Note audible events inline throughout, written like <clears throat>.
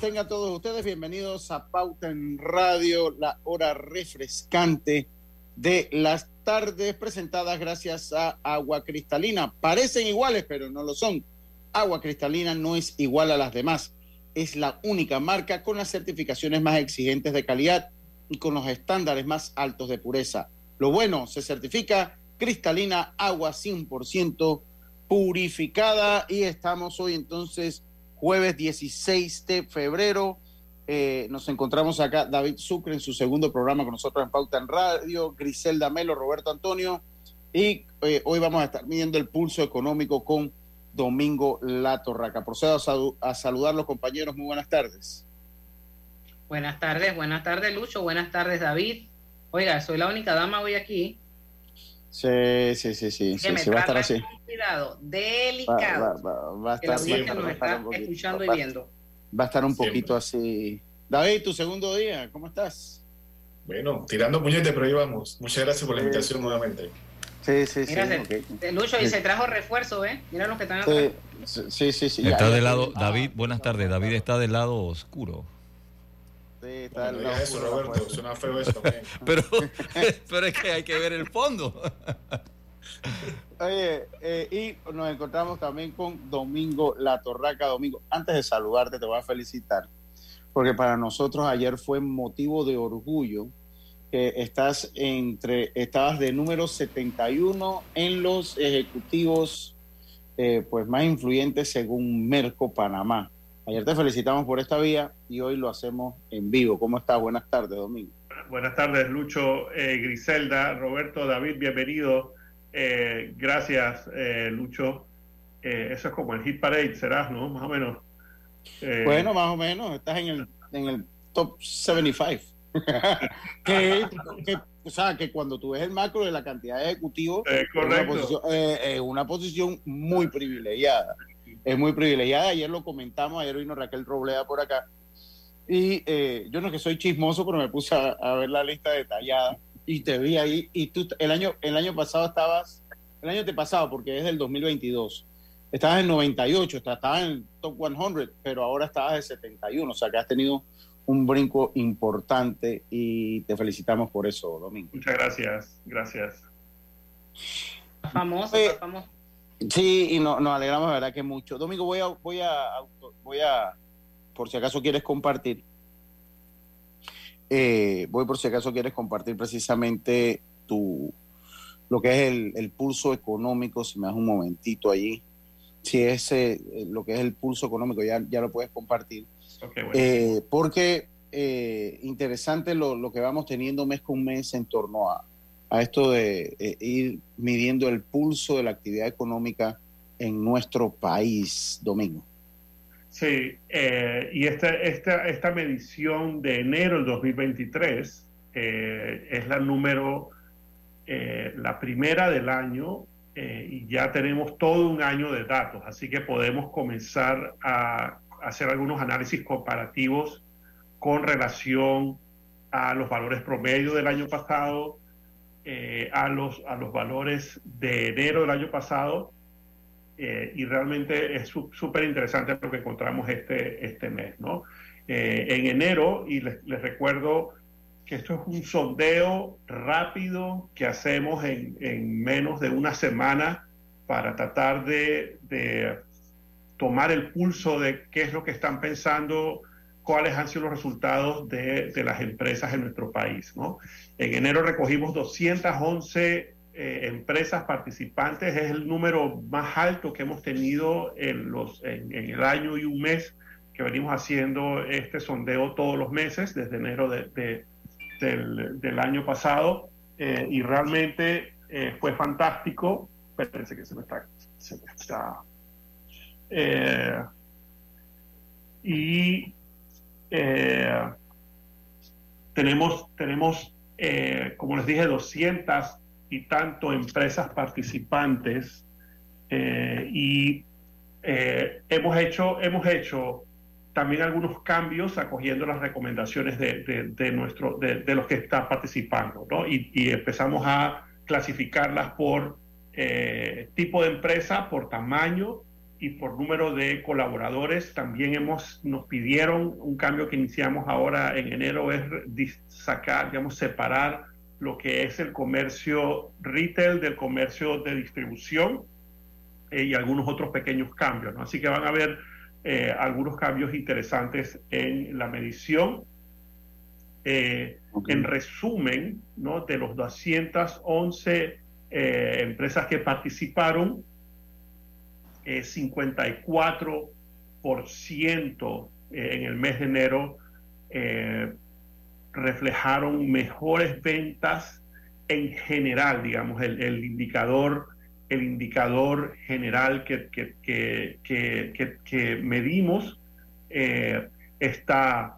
Tengan todos ustedes bienvenidos a Pauta en Radio, la hora refrescante de las tardes presentadas gracias a Agua Cristalina. Parecen iguales, pero no lo son. Agua Cristalina no es igual a las demás. Es la única marca con las certificaciones más exigentes de calidad y con los estándares más altos de pureza. Lo bueno, se certifica cristalina agua 100% purificada y estamos hoy entonces jueves 16 de febrero. Eh, nos encontramos acá David Sucre en su segundo programa con nosotros en Pauta en Radio, Griselda Melo, Roberto Antonio, y eh, hoy vamos a estar midiendo el pulso económico con Domingo La Torraca. Procedo a, a saludar a los compañeros, muy buenas tardes. Buenas tardes, buenas tardes Lucho, buenas tardes David. Oiga, soy la única dama hoy aquí. Sí, sí, sí, sí, sí, va a estar así. Cuidado, delicado. Va, a estar escuchando y viendo. Va a estar un poquito así. David, tu segundo día, ¿cómo estás? Bueno, tirando puñete, pero ahí vamos. Muchas gracias por la invitación nuevamente. Sí, sí, sí. Lucho, y se trajo refuerzo, ¿eh? Mira los que están atrás. Sí, sí, sí. está del lado, David, buenas tardes. David está del lado oscuro. Sí, eso, Roberto, suena feo eso <laughs> pero, <laughs> pero es que hay que ver el fondo. <laughs> Eh, y nos encontramos también con Domingo La Torraca. Domingo, antes de saludarte, te voy a felicitar, porque para nosotros ayer fue motivo de orgullo que estás entre, estabas de número 71 en los ejecutivos eh, pues más influyentes según Merco Panamá. Ayer te felicitamos por esta vía y hoy lo hacemos en vivo. ¿Cómo estás? Buenas tardes, Domingo. Buenas tardes, Lucho, eh, Griselda, Roberto, David, bienvenido. Eh, gracias, eh, Lucho. eso es como el hit parade, serás, ¿no? Más o menos. bueno, más o menos. Estás en el, en el top 75. <laughs> que, o sea, que cuando tú ves el macro de la cantidad de ejecutivos, es una, una posición muy privilegiada es muy privilegiada. Ayer lo comentamos, ayer vino Raquel Robleda por acá. Y eh, yo no que soy chismoso, pero me puse a, ver la lista detallada y te vi ahí. Y tú el año, el año pasado estabas, el año te pasado, porque es del 2022, estabas en 98, estabas en top 100, pero ahora estabas en 71, o sea que has tenido un brinco importante y te felicitamos por eso, Domingo. Muchas gracias, gracias. Famoso, famoso. Sí, y no, nos alegramos, verdad que mucho. Domingo, voy a, voy a, voy a, por si acaso quieres compartir, eh, voy por si acaso quieres compartir precisamente tu, lo que es el, pulso económico, si me das un momentito allí, si es eh, lo que es el pulso económico, ya, ya lo puedes compartir. Eh, porque interesante lo, lo que vamos teniendo mes con mes en torno a, a esto de eh, ir midiendo el pulso de la actividad económica en nuestro país, Domingo. Sí, eh, y esta, esta, esta medición de enero del 2023 eh, es la número, la primera del año, y ya tenemos todo un año de datos, así que podemos comenzar a hacer algunos análisis comparativos con relación a los valores promedio del año pasado, eh, a, los, a los valores de enero del año pasado eh, y realmente es súper interesante lo que encontramos este, este mes. ¿no? Eh, en enero, y les, recuerdo que esto es un sondeo rápido que hacemos en, en menos de una semana para tratar de, de tomar el pulso de qué es lo que están pensando cuáles han sido los resultados de, de, las empresas en nuestro país. ¿no? En enero recogimos 211 eh, empresas participantes, es el número más alto que hemos tenido en, los, en, el año y un mes que venimos haciendo este sondeo todos los meses, desde enero de, del, año pasado. eh, y realmente eh, fue fantástico. Espérense que se me está... Se me está y tenemos, tenemos como les dije, 200 y tanto empresas participantes y hemos hecho, hemos hecho también algunos cambios acogiendo las recomendaciones de, de, nuestro, de, los que están participando, ¿no? Y, empezamos a clasificarlas por eh, tipo de empresa, por tamaño y por número de colaboradores. También hemos, nos pidieron un cambio que iniciamos ahora en enero, es sacar, digamos, separar lo que es el comercio retail del comercio de distribución eh, y algunos otros pequeños cambios, ¿no? Así que van a ver eh, algunos cambios interesantes en la medición. Eh, en resumen, ¿no? de los 211 eh, empresas que participaron, 54% en el mes de enero reflejaron mejores ventas en general, digamos, el, el indicador el indicador general que, que, medimos eh, está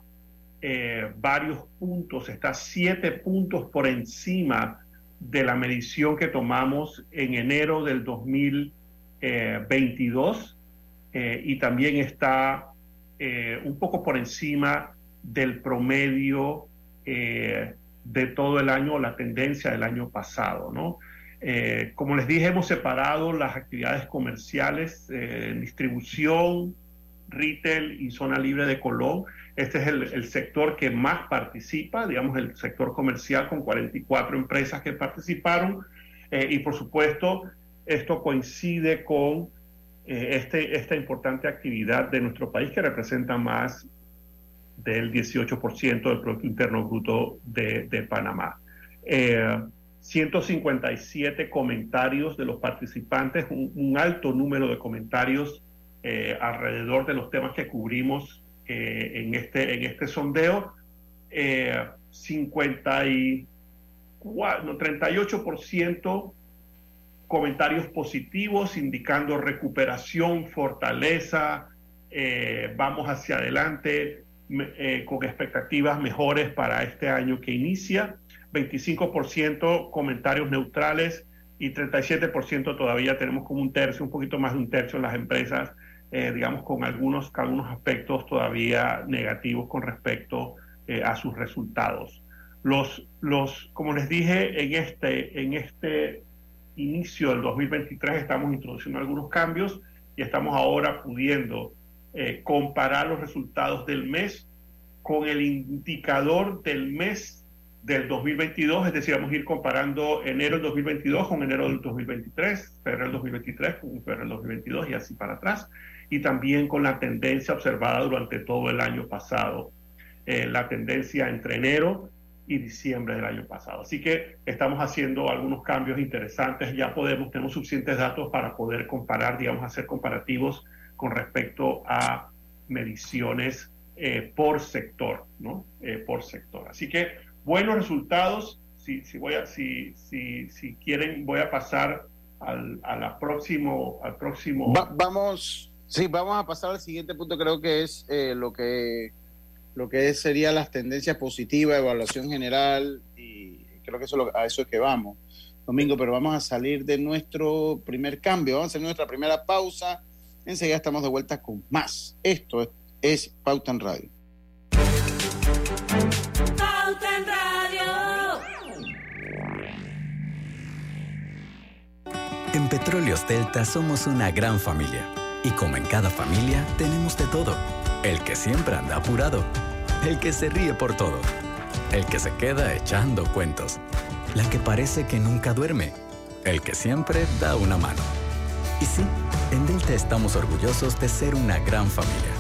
eh, varios puntos, está siete puntos por encima de la medición que tomamos en enero del 2022 eh, y también está un poco por encima del promedio de todo el año, la tendencia del año pasado, ¿no? Eh, como les dije, hemos separado las actividades comerciales, eh, distribución, retail y zona libre de Colón. Este es el, sector que más participa, digamos, el sector comercial con 44 empresas que participaron. Eh, y por supuesto, esto coincide con este, esta importante actividad de nuestro país que representa más del 18% del Producto Interno Bruto de, Panamá. 157 comentarios de los participantes, un, alto número de comentarios eh, alrededor de los temas que cubrimos eh, en, este, en este sondeo. 54, 38% comentarios positivos indicando recuperación, fortaleza, eh, vamos hacia adelante con expectativas mejores para este año que inicia. 25% comentarios neutrales y 37% todavía tenemos como un tercio, un poquito más de un tercio en las empresas, eh, digamos, con algunos, algunos aspectos todavía negativos con respecto eh, a sus resultados. Los, los, como les dije, en este, en este inicio del 2023 estamos introduciendo algunos cambios y estamos ahora pudiendo eh, comparar los resultados del mes con el indicador del mes del 2022, es decir, vamos a ir comparando enero del 2022 con enero del 2023, febrero del 2023 con febrero del 2022 y así para atrás, y también con la tendencia observada durante todo el año pasado, eh, la tendencia entre enero y diciembre del año pasado. Así que estamos haciendo algunos cambios interesantes, ya podemos, tenemos suficientes datos para poder comparar, digamos, hacer comparativos con respecto a mediciones eh, por sector, ¿no? Eh, por sector. Así que buenos resultados. Si, si, voy a, si, si, si quieren, voy a pasar al, a la próximo, al próximo. vamos, sí, vamos a pasar al siguiente punto. Creo que es eh, lo que lo que sería las tendencias positivas, evaluación general y creo que eso a eso es que vamos, Domingo. Pero vamos a salir de nuestro primer cambio, vamos a hacer nuestra primera pausa. Enseguida estamos de vuelta con más. Esto es, es Pauta en Radio. En Petróleos Delta somos una gran familia. Y como en cada familia, tenemos de todo. El que siempre anda apurado. El que se ríe por todo. El que se queda echando cuentos. La que parece que nunca duerme. El que siempre da una mano. Y sí, en Delta estamos orgullosos de ser una gran familia.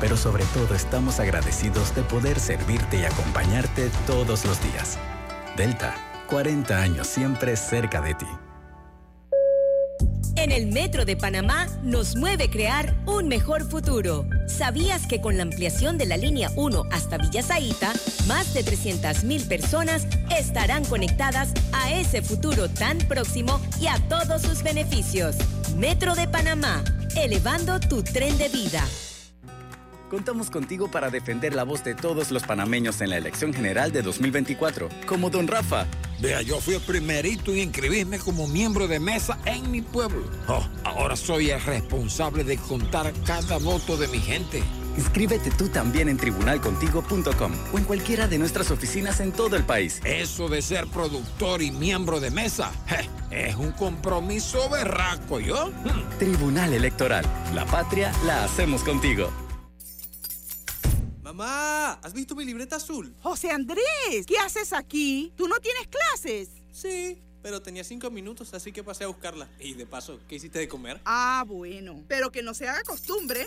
Pero sobre todo estamos agradecidos de poder servirte y acompañarte todos los días. Delta, 40 años siempre cerca de ti. En el Metro de Panamá nos mueve crear un mejor futuro. ¿Sabías que con la ampliación de la línea 1 hasta Villa Zaita, más de 300.000 personas estarán conectadas a ese futuro tan próximo y a todos sus beneficios? Metro de Panamá, elevando tu tren de vida. Contamos contigo para defender la voz de todos los panameños en la elección general de 2024, como don Rafa. Vea, yo fui el primerito en inscribirme como miembro de mesa en mi pueblo. Oh, ahora soy el responsable de contar cada voto de mi gente. Inscríbete tú también en tribunalcontigo.com o en cualquiera de nuestras oficinas en todo el país. Eso de ser productor y miembro de mesa es un compromiso berraco, ¿yo? Tribunal Electoral. La patria la hacemos contigo. Mamá, ¿has visto mi libreta azul? José Andrés, ¿qué haces aquí? ¿Tú no tienes clases? Sí, pero tenía cinco minutos, así que pasé a buscarla. Y de paso, ¿qué hiciste de comer? Ah, bueno. Pero que no se haga costumbre.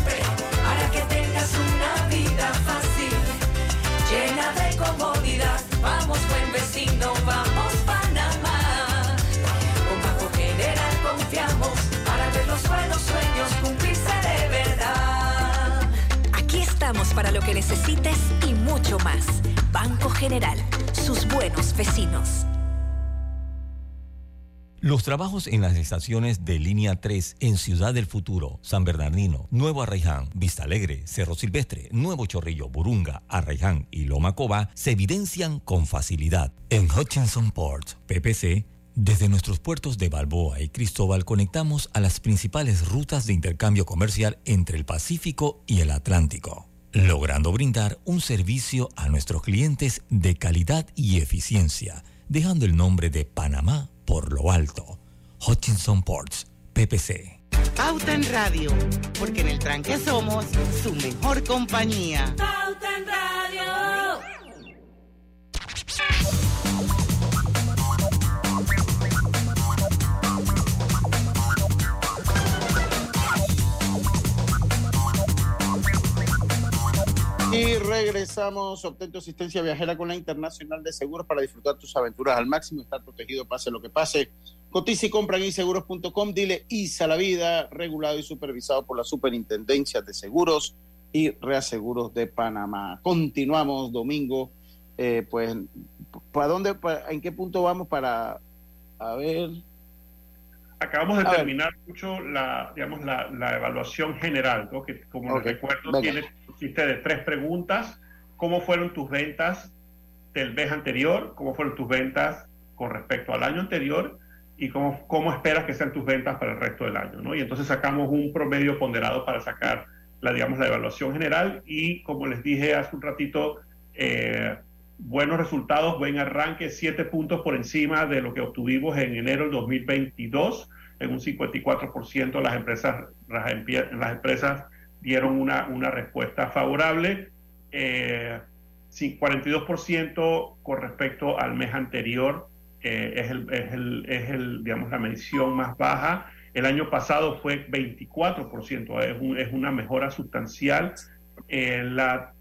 para lo que necesites y mucho más. Banco General sus buenos vecinos. Los trabajos en las estaciones de Línea 3 en Ciudad del Futuro, San Bernardino, Nuevo Arraiján, Vista Alegre, Cerro Silvestre, Nuevo Chorrillo, Burunga, Arraiján y Loma Coba se evidencian con facilidad. En Hutchinson Port, PPC, desde nuestros puertos de Balboa y Cristóbal conectamos a las principales rutas de intercambio comercial entre el Pacífico y el Atlántico logrando brindar un servicio a nuestros clientes de calidad y eficiencia, dejando el nombre de Panamá por lo alto. Hutchinson Ports, PPC. Pauta en Radio, porque en el tranque somos su mejor compañía. Pauta en Radio. Y regresamos, obtén tu asistencia viajera con la Internacional de Seguros para disfrutar tus aventuras al máximo, estar protegido pase lo que pase. Cotiza y compra en inseguros.com, dile ISA la vida, regulado y supervisado por la Superintendencia de Seguros y Reaseguros de Panamá. Continuamos domingo, eh, pues, ¿para dónde, en qué punto vamos para, a ver, acabamos de terminar mucho la, digamos, la, la, evaluación general, ¿no? que como recuerdo tiene De tres preguntas. ¿Cómo fueron tus ventas del mes anterior? ¿Cómo fueron tus ventas con respecto al año anterior? ¿Y cómo, cómo esperas que sean tus ventas para el resto del año? ¿no? Y entonces sacamos un promedio ponderado para sacar la, digamos, la evaluación general y como les dije hace un ratito, eh, buenos resultados, buen arranque, siete puntos por encima de lo que obtuvimos en enero del 2022, en un 54% las empresas, las, las empresas dieron una, una respuesta favorable. Eh, 42% con respecto al mes anterior eh, es, el, es, el, es el, digamos, la medición más baja. El año pasado fue 24%, es, un, es una mejora sustancial. Eh, la,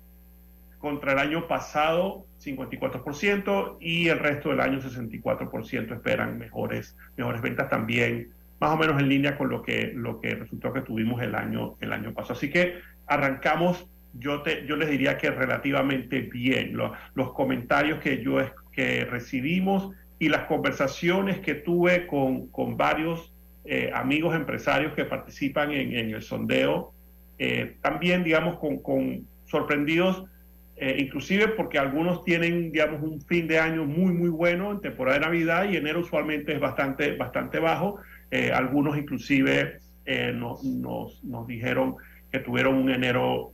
contra el año pasado, 54%, y el resto del año, 64% esperan mejores, mejores ventas también más o menos en línea con lo que, lo que resultó que tuvimos el año, el año pasado. Así que arrancamos, yo, te, yo les diría que relativamente bien. los comentarios que, yo, que recibimos y las conversaciones que tuve con, con varios eh, amigos empresarios que participan en, en el sondeo, eh, también, digamos, con, con sorprendidos eh, inclusive porque algunos tienen, digamos, un fin de año muy, muy bueno en temporada de Navidad y enero usualmente es bastante, bastante bajo. Eh, algunos inclusive eh, nos, nos, nos, dijeron que tuvieron un enero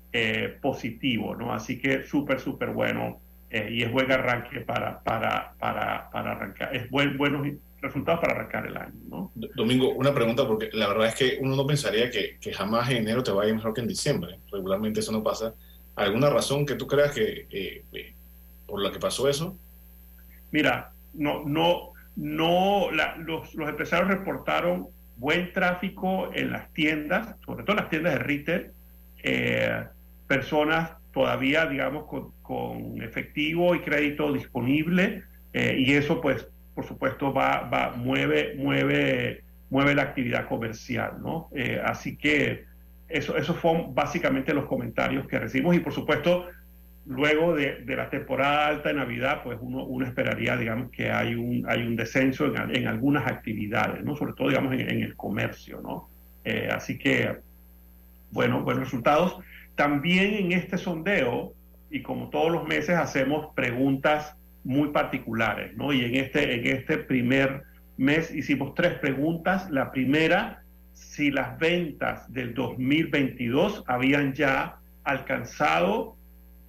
positivo, ¿no? Así que súper, súper bueno y es buen arranque para, para, para, para arrancar, es buen, buenos resultados para arrancar el año, ¿no? Domingo, una pregunta, porque la verdad es que uno no pensaría que, que jamás en enero te vaya mejor que en diciembre. Regularmente eso no pasa ¿Alguna razón que tú creas que eh, eh, por la que pasó eso? Mira, no, no, no, los, los, empresarios reportaron buen tráfico en las tiendas, sobre todo en las tiendas de retail, eh, personas todavía, digamos, con, efectivo y crédito disponible, y eso, pues, por supuesto, va, va, mueve, mueve, mueve la actividad comercial, ¿no? así que eso, eso básicamente los comentarios que recibimos y por supuesto luego de, la temporada alta de Navidad, pues uno, uno, esperaría, digamos, que hay un, hay un descenso en, algunas actividades, ¿no? Sobre todo, digamos, en, el comercio, ¿no? Eh, así que, bueno, buenos resultados. También en este sondeo, y como todos los meses, hacemos preguntas muy particulares, ¿no? Y en este, en este primer mes hicimos tres preguntas. La primera si las ventas del 2022 habían ya alcanzado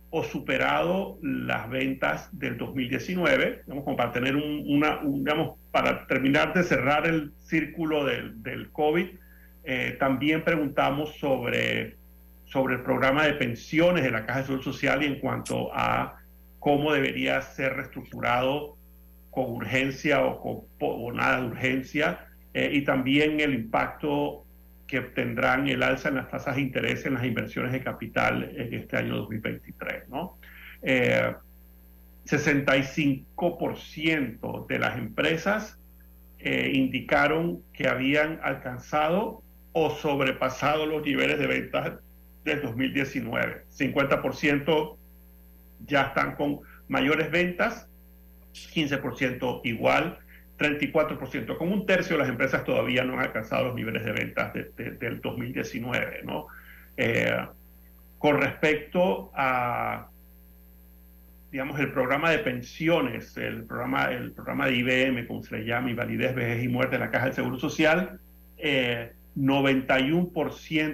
o superado las ventas del 2019, digamos, para tener una, digamos, para terminar de cerrar el círculo del, del COVID. Eh, también preguntamos sobre, sobre el programa de pensiones de la Caja de Seguro Social y en cuanto a cómo debería ser reestructurado con urgencia o con o nada de urgencia eh, y también el impacto que tendrán el alza en las tasas de interés en las inversiones de capital en este año 2023. ¿no? 65% eh, de las empresas eh, indicaron que habían alcanzado o sobrepasado los niveles de ventas del 2019. 50% ya están con mayores ventas, 15% igual 34%, como un tercio de las empresas todavía no han alcanzado los niveles de ventas del 2019. ¿no? Eh, con respecto a, digamos, el programa de pensiones, el programa, el programa de IBM, como se le llama, Invalidez, Vejez y Muerte de la Caja del Seguro Social, 91%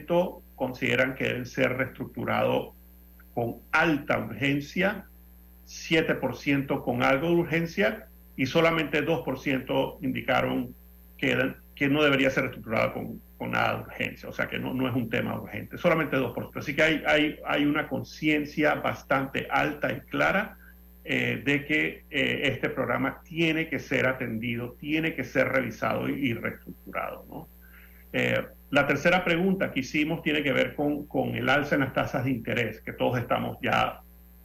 eh, consideran que deben ser reestructurados con alta urgencia, 7% con algo de urgencia y solamente 2% indicaron que, que no debería ser estructurada con, con, nada de urgencia, o sea que no, no es un tema urgente, solamente 2%. Así que hay, hay, hay una conciencia bastante alta y clara eh, de que eh, este programa tiene que ser atendido, tiene que ser revisado y, reestructurado. ¿no? Eh, la tercera pregunta que hicimos tiene que ver con, con, el alza en las tasas de interés que todos estamos ya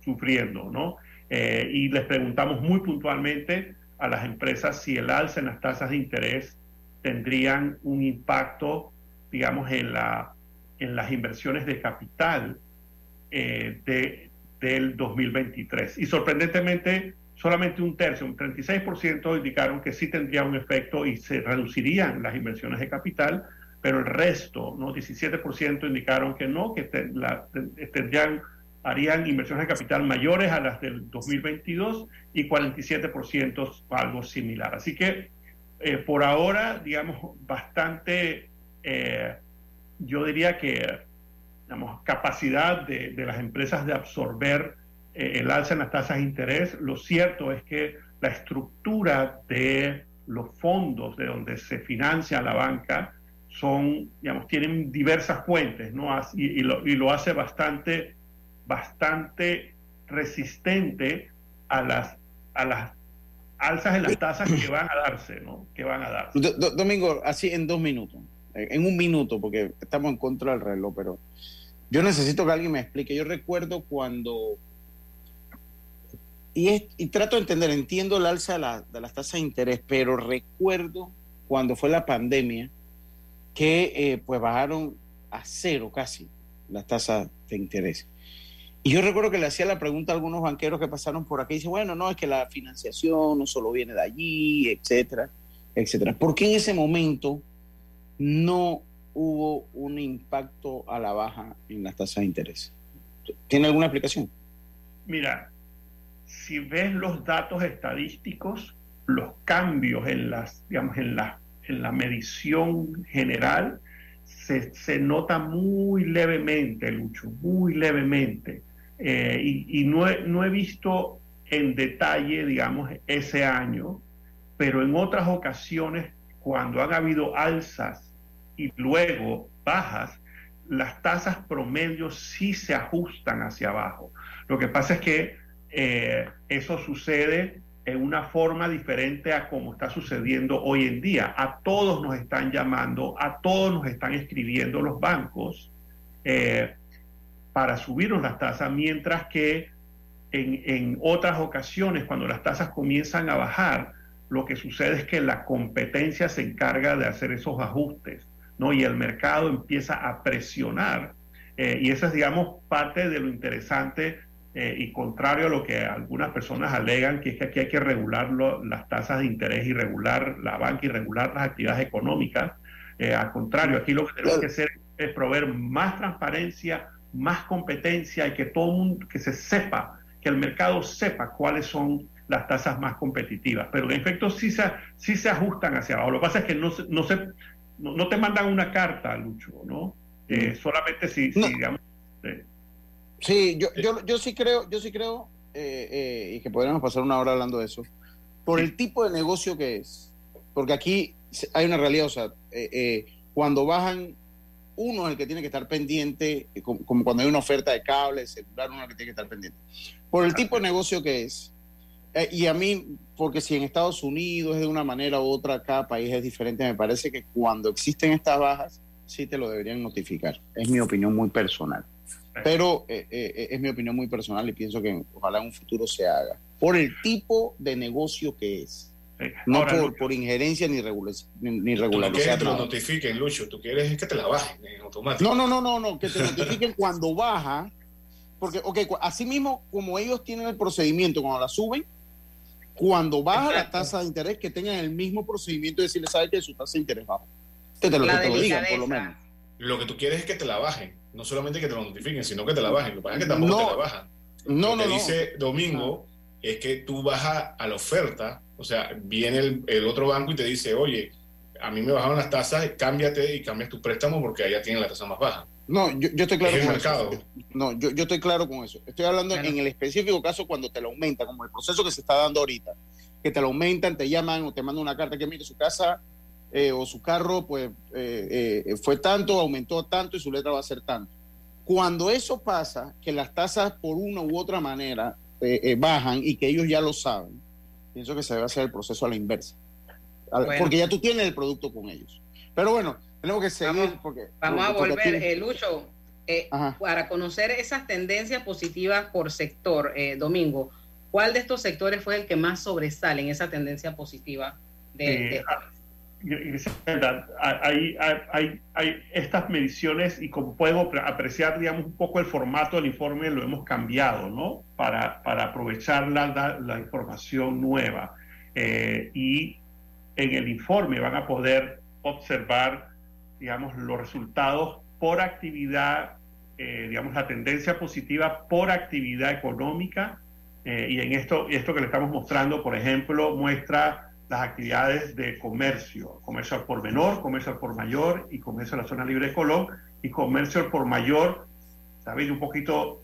sufriendo, ¿no? y les preguntamos muy puntualmente a las empresas si el alza en las tasas de interés tendrían un impacto, digamos, en, la, en las inversiones de capital eh, de, del 2023. Y sorprendentemente, solamente un tercio, un 36% indicaron que sí tendría un efecto y se reducirían las inversiones de capital, pero el resto, ¿no? 17% indicaron que no, que tendrían harían inversiones de capital mayores a las del 2022 y 47% algo similar. Así que eh, por ahora, digamos, bastante, eh, yo diría que, digamos, capacidad de, las empresas de absorber eh, el alza en las tasas de interés. Lo cierto es que la estructura de los fondos de donde se financia la banca son, digamos, tienen diversas fuentes, ¿no? Y lo hace bastante bastante resistente a las, a las alzas en las tasas que van a darse, ¿no? Que van a darse. Domingo, así en dos minutos, en un minuto, porque estamos en contra del reloj, pero yo necesito que alguien me explique. Yo recuerdo cuando... Y, y trato de entender, entiendo el alza de, la, de las tasas de interés, pero recuerdo cuando fue la pandemia que eh, pues bajaron a cero casi las tasas de interés. Y yo recuerdo que le hacía la pregunta a algunos banqueros que pasaron por aquí y dice, bueno, no, es que la financiación no solo viene de allí, etcétera, etcétera. ¿Por qué en ese momento no hubo un impacto a la baja en las tasas de interés? ¿Tiene alguna explicación? Mira, si ves los datos estadísticos, los cambios en las, digamos, en la, en la medición general se, se nota muy levemente, Lucho, muy levemente. Eh, y, y no, he, no he visto en detalle, digamos, ese año, pero en otras ocasiones, cuando han habido alzas y luego bajas, las tasas promedio sí se ajustan hacia abajo. Lo que pasa es que eh, eso sucede en una forma diferente a como está sucediendo hoy en día. A todos nos están llamando, a todos nos están escribiendo los bancos eh, para subirnos las tasas, mientras que en, en otras ocasiones, cuando las tasas comienzan a bajar, lo que sucede es que la competencia se encarga de hacer esos ajustes, ¿no? Y el mercado empieza a presionar. Eh, y eso es, digamos, parte de lo interesante eh, y contrario a lo que algunas personas alegan, que es que aquí hay que regular lo, las tasas de interés y regular la banca y regular las actividades económicas. Eh, al contrario, aquí lo que tenemos que hacer es proveer más transparencia, más competencia y que todo mundo, que se sepa, que el mercado sepa cuáles son las tasas más competitivas. Pero en efecto sí se, sí se ajustan hacia abajo. Lo que pasa es que no, no, se, no, no te mandan una carta, Lucho, ¿no? Eh, solamente si, No. si digamos... eh, Sí, yo, yo, yo sí creo, yo sí creo, eh, eh, y que podríamos pasar una hora hablando de eso, por el tipo de negocio que es. Porque aquí hay una realidad, o sea, eh, eh, cuando bajan, uno es el que tiene que estar pendiente, eh, como, como cuando hay una oferta de cable, celular, uno es el que tiene que estar pendiente. Por el tipo de negocio que es. Eh, y a mí, porque si en Estados Unidos es de una manera u otra, cada país es diferente, me parece que cuando existen estas bajas, sí te lo deberían notificar. Es mi opinión muy personal. Pero eh, eh, es mi opinión muy personal y pienso que ojalá en un futuro se haga. Por el tipo de negocio que es. No Ahora, por, Lucho. por injerencia ni, regula- ni, ni Tú no que te lo notifiquen, Lucho. Tú quieres es que te la bajen en automático. No, no, no, no, no, que te notifiquen <laughs> cuando baja. Porque, ok, así mismo como ellos tienen el procedimiento cuando la suben, cuando baja la tasa de interés, que tengan el mismo procedimiento de decirle, sabe que su tasa de interés baja. Te, te lo, La que te lo digan, por lo menos. Lo que tú quieres es que te la bajen. No solamente que te lo notifiquen, sino que te la bajen. Lo que pasa es que tampoco No. te la bajan. No, lo no, que no. dice Domingo es que tú vas a, a la oferta, o sea, viene el, el otro banco y te dice, oye, a mí me bajaron las tasas, cámbiate y cambias tu préstamo porque allá tienen la tasa más baja. No, yo, yo estoy claro Es el con mercado. eso. No, yo, yo estoy claro con eso. Estoy hablando en el específico caso cuando te lo aumenta, como el proceso que se está dando ahorita, que te lo aumentan, te llaman o te mandan una carta que mire su casa eh, o su carro, pues eh, eh, fue tanto, aumentó tanto y su letra va a ser tanto. Cuando eso pasa, que las tasas por una u otra manera eh, eh, bajan y que ellos ya lo saben, pienso que se debe hacer el proceso a la inversa. A- Bueno. Porque ya tú tienes el producto con ellos. Pero bueno, tenemos que seguir porque... Vamos a volver, aquí- eh, Lucho, eh, para conocer esas tendencias positivas por sector, eh, Domingo, ¿cuál de estos sectores fue el que más sobresale en esa tendencia positiva de, Eh, de- ah, hay, hay, hay, estas mediciones y como apre- apreciar, digamos, un poco el formato del informe lo hemos cambiado, ¿no? Para, para aprovechar la, la, la información nueva. Eh, y en el informe van a poder observar, digamos, los resultados por actividad, eh, digamos, la tendencia positiva por actividad económica. Eh, y en esto, esto que le estamos mostrando, por ejemplo, muestra las actividades de comercio, comercio al por menor, comercio al por mayor y comercio a la zona libre de Colón y comercio al por mayor, ¿sabes? Un poquito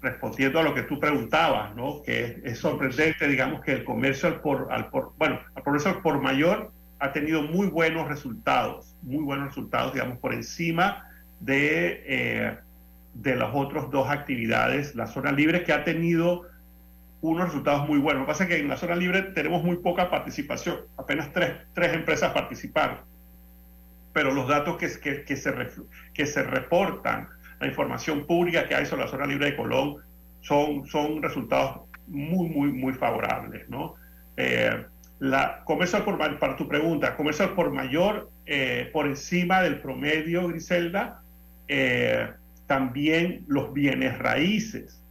respondiendo a lo que tú preguntabas, ¿no? Que es, es sorprendente, digamos, que el comercio al por, al por, bueno, el comercio al por mayor ha tenido muy buenos resultados, muy buenos resultados, digamos, por encima de, eh, de las otras dos actividades, la zona libre que ha tenido unos resultados muy buenos. Lo que pasa es que en la zona libre tenemos muy poca participación, apenas tres, tres empresas participaron. Pero los datos que, que, que, se, que se reportan, la información pública que hay sobre la zona libre de Colón, son, son resultados muy, muy, muy favorables. ¿no? Eh, la, comercio por para tu pregunta, comercio por mayor, eh, por encima del promedio, Griselda, eh, también los bienes raíces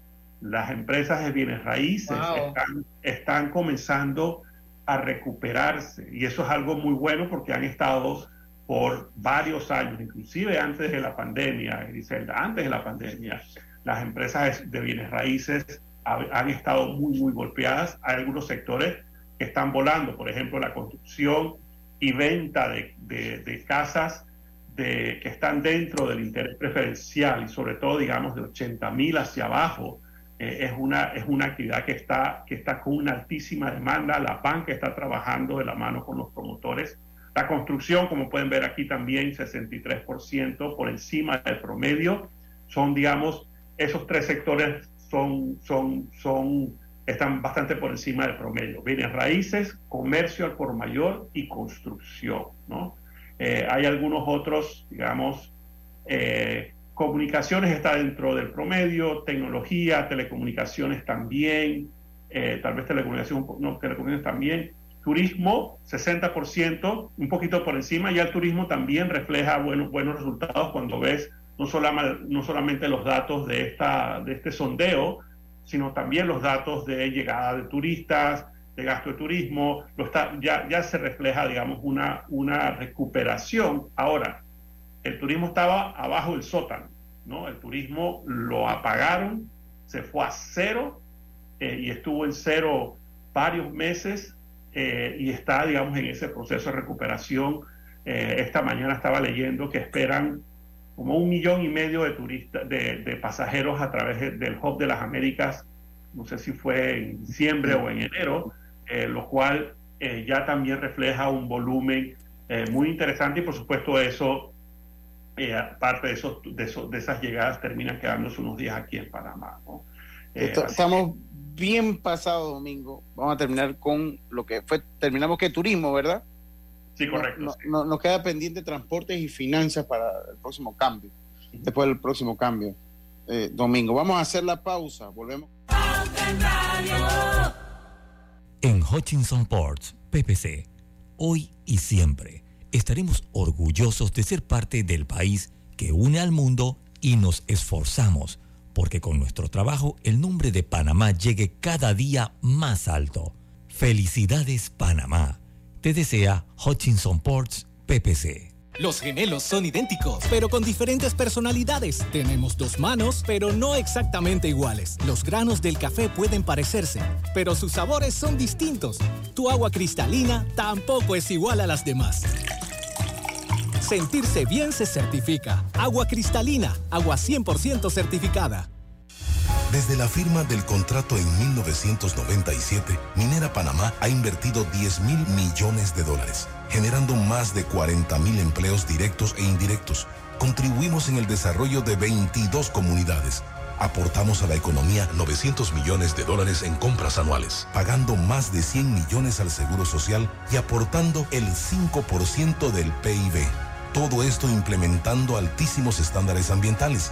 las empresas de bienes raíces Wow. están, están comenzando a recuperarse y eso es algo muy bueno porque han estado por varios años, inclusive antes de la pandemia, Griselda, antes de la pandemia, las empresas de bienes raíces han estado muy, muy golpeadas. Hay algunos sectores que están volando, por ejemplo, la construcción y venta de, de, casas de, que están dentro del interés preferencial y sobre todo, digamos, de 80 mil hacia abajo. Eh, es, una, es una actividad que está, que está con una altísima demanda. La banca está trabajando de la mano con los promotores. La construcción, como pueden ver aquí también, 63% por encima del promedio. Son, digamos, esos tres sectores son, son, son, están bastante por encima del promedio. Vienen raíces, comercio al por mayor y construcción. ¿no? Eh, hay algunos otros, digamos, eh, comunicaciones está dentro del promedio, tecnología, telecomunicaciones también, eh, tal vez telecomunicaciones, no, telecomunicaciones también, turismo 60%, un poquito por encima, ya el turismo también refleja buenos, buenos resultados cuando ves no, no solamente los datos de, esta, de este sondeo, sino también los datos de llegada de turistas, de gasto de turismo, lo está, ya, ya se refleja, digamos, una, una recuperación. Ahora, el turismo estaba abajo del sótano, ¿no? El turismo lo apagaron, se fue a cero eh, y estuvo en cero varios meses eh, y está, digamos, en ese proceso de recuperación. Eh, esta mañana estaba leyendo que esperan como un millón y medio de turistas, de, pasajeros a través del Hub de las Américas, no sé si fue en diciembre o en enero, eh, lo cual eh, ya también refleja un volumen eh, muy interesante y por supuesto eso, parte de, esos, de, esas llegadas terminan quedándose unos días aquí en Panamá. estamos bien pasado domingo, vamos a terminar con lo que fue, terminamos que turismo, ¿verdad? Sí, correcto. No, Nos queda pendiente transportes y finanzas para el próximo cambio, después del próximo cambio. Eh, domingo. Vamos a hacer la pausa, volvemos. En Hutchinson Ports, PPC, hoy y siempre estaremos orgullosos de ser parte del país que une al mundo y nos esforzamos porque con nuestro trabajo el nombre de Panamá llegue cada día más alto. Felicidades Panamá te desea Hutchinson Ports PPC. Los gemelos son idénticos, pero con diferentes personalidades. Tenemos dos manos, pero no exactamente iguales. Los granos del café pueden parecerse, pero sus sabores son distintos. Tu agua cristalina tampoco es igual a las demás. Sentirse bien se certifica. Agua cristalina, agua 100% certificada. Desde la firma del contrato en 1997, Minera Panamá ha invertido 10 mil millones de dólares, generando más de 40 mil empleos directos e indirectos. Contribuimos en el desarrollo de 22 comunidades. Aportamos a la economía 900 millones de dólares en compras anuales, pagando más de 100 millones al Seguro Social y aportando el 5% del PIB. Todo esto implementando altísimos estándares ambientales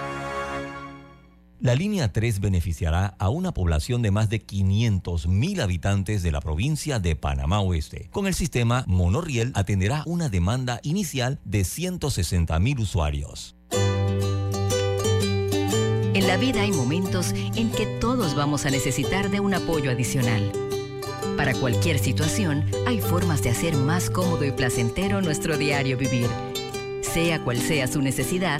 La línea 3 beneficiará a una población de más de 500 mil habitantes de la provincia de Panamá Oeste. Con el sistema, Monorriel atenderá una demanda inicial de 160 mil usuarios. En la vida hay momentos en que todos vamos a necesitar de un apoyo adicional. Para cualquier situación, hay formas de hacer más cómodo y placentero nuestro diario vivir. Sea cual sea su necesidad,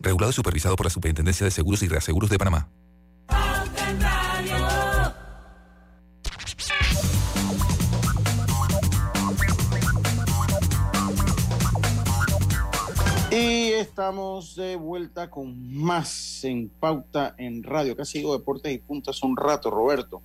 Regulado y supervisado por la Superintendencia de Seguros y Reaseguros de Panamá. Y estamos de vuelta con más en pauta en radio. Casi digo deportes y puntas un rato, Roberto.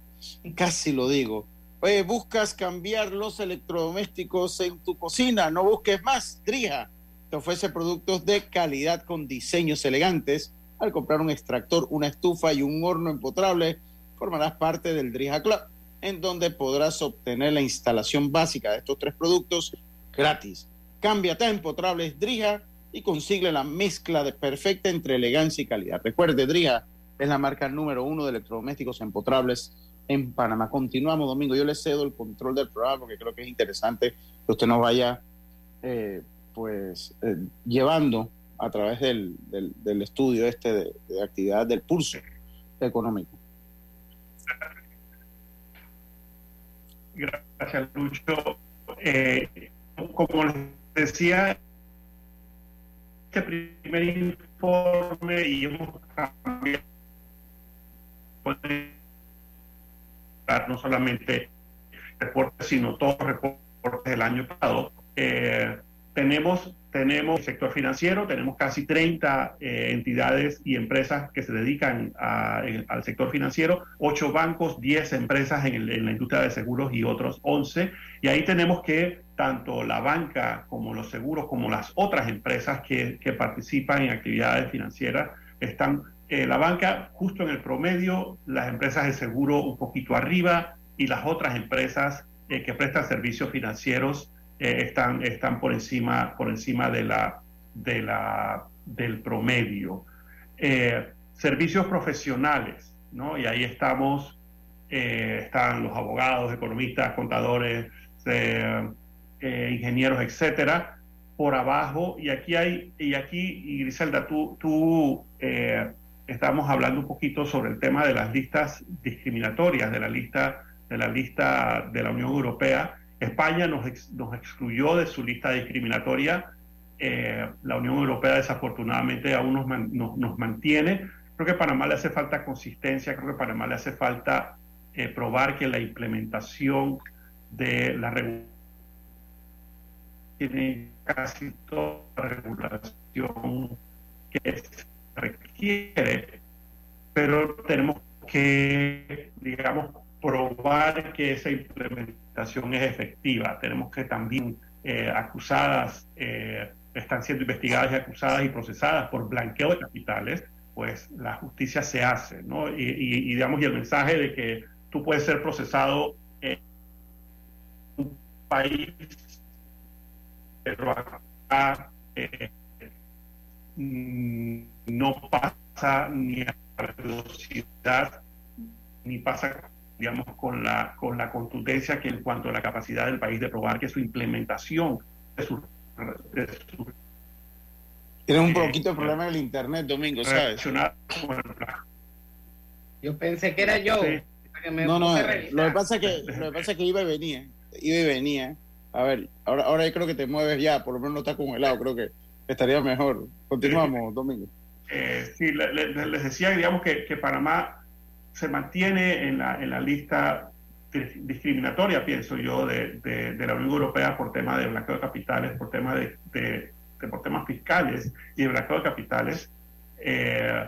Casi lo digo. Oye, buscas cambiar los electrodomésticos en tu cocina, no busques más. Drija te ofrece productos de calidad con diseños elegantes. Al comprar un extractor, una estufa y un horno empotrable, formarás parte del Drija Club, en donde podrás obtener la instalación básica de estos tres productos gratis. Cámbiate a empotrables Drija y consigue la mezcla de perfecta entre elegancia y calidad. Recuerde, Drija es la marca número uno de electrodomésticos empotrables en Panamá. Continuamos, Domingo. Yo le cedo el control del programa porque creo que es interesante que usted nos vaya eh, pues eh, llevando a través del, del, estudio este de, de, actividad del pulso económico. Gracias, Lucho. Eh, como les decía, este primer informe y hemos cambiado no solamente reportes, sino todos los reportes del año pasado. Eh, tenemos, tenemos el sector financiero, tenemos casi 30 eh, entidades y empresas que se dedican a, al sector financiero, 8 bancos, 10 empresas en, el, en, la industria de seguros y otros 11. Y ahí tenemos que tanto la banca como los seguros, como las otras empresas que, que participan en actividades financieras, están eh, la banca justo en el promedio, las empresas de seguro un poquito arriba y las otras empresas eh, que prestan servicios financieros eh, están, están por encima, por encima de la, de la, del promedio. Eh, servicios profesionales, ¿no? Y ahí estamos, eh, están los abogados, economistas, contadores, ingenieros, etcétera, por abajo. Y aquí hay, y aquí, Griselda, tú, tú estamos hablando un poquito sobre el tema de las listas discriminatorias, de la lista, de la lista de la Unión Europea España nos, ex, nos excluyó de su lista discriminatoria. Eh, la Unión Europea desafortunadamente aún nos, mantiene. Creo que a Panamá le hace falta consistencia, creo que a Panamá le hace falta eh, probar que la implementación de la regulación tiene casi toda la regulación que se requiere, pero tenemos que, digamos, probar que esa implementación es efectiva. Tenemos que también eh, acusadas, eh, están siendo investigadas y acusadas y procesadas por blanqueo de capitales, pues la justicia se hace, ¿no? Y, digamos, y el mensaje de que tú puedes ser procesado en un país, pero acá eh, no pasa ni a velocidad ni pasa digamos, con la, con la contundencia que en cuanto a la capacidad del país de probar que su implementación de su... De su Tiene un poquito de problema en el internet, Domingo, ¿sabes? Yo pensé que era yo. Sí. Que me no, no, lo que pasa es que, lo que pasa es que iba y venía, iba y venía. A ver, ahora, ahora yo creo que te mueves ya, por lo menos no estás congelado, creo que estaría mejor. Continuamos, Domingo. Eh, sí, le, le, les decía, digamos, que, que Panamá se mantiene en la, en la lista discriminatoria, pienso yo, de, de, de, la Unión Europea por tema de blanqueo de capitales, por tema de, de por temas fiscales y de blanqueo de capitales. Eh,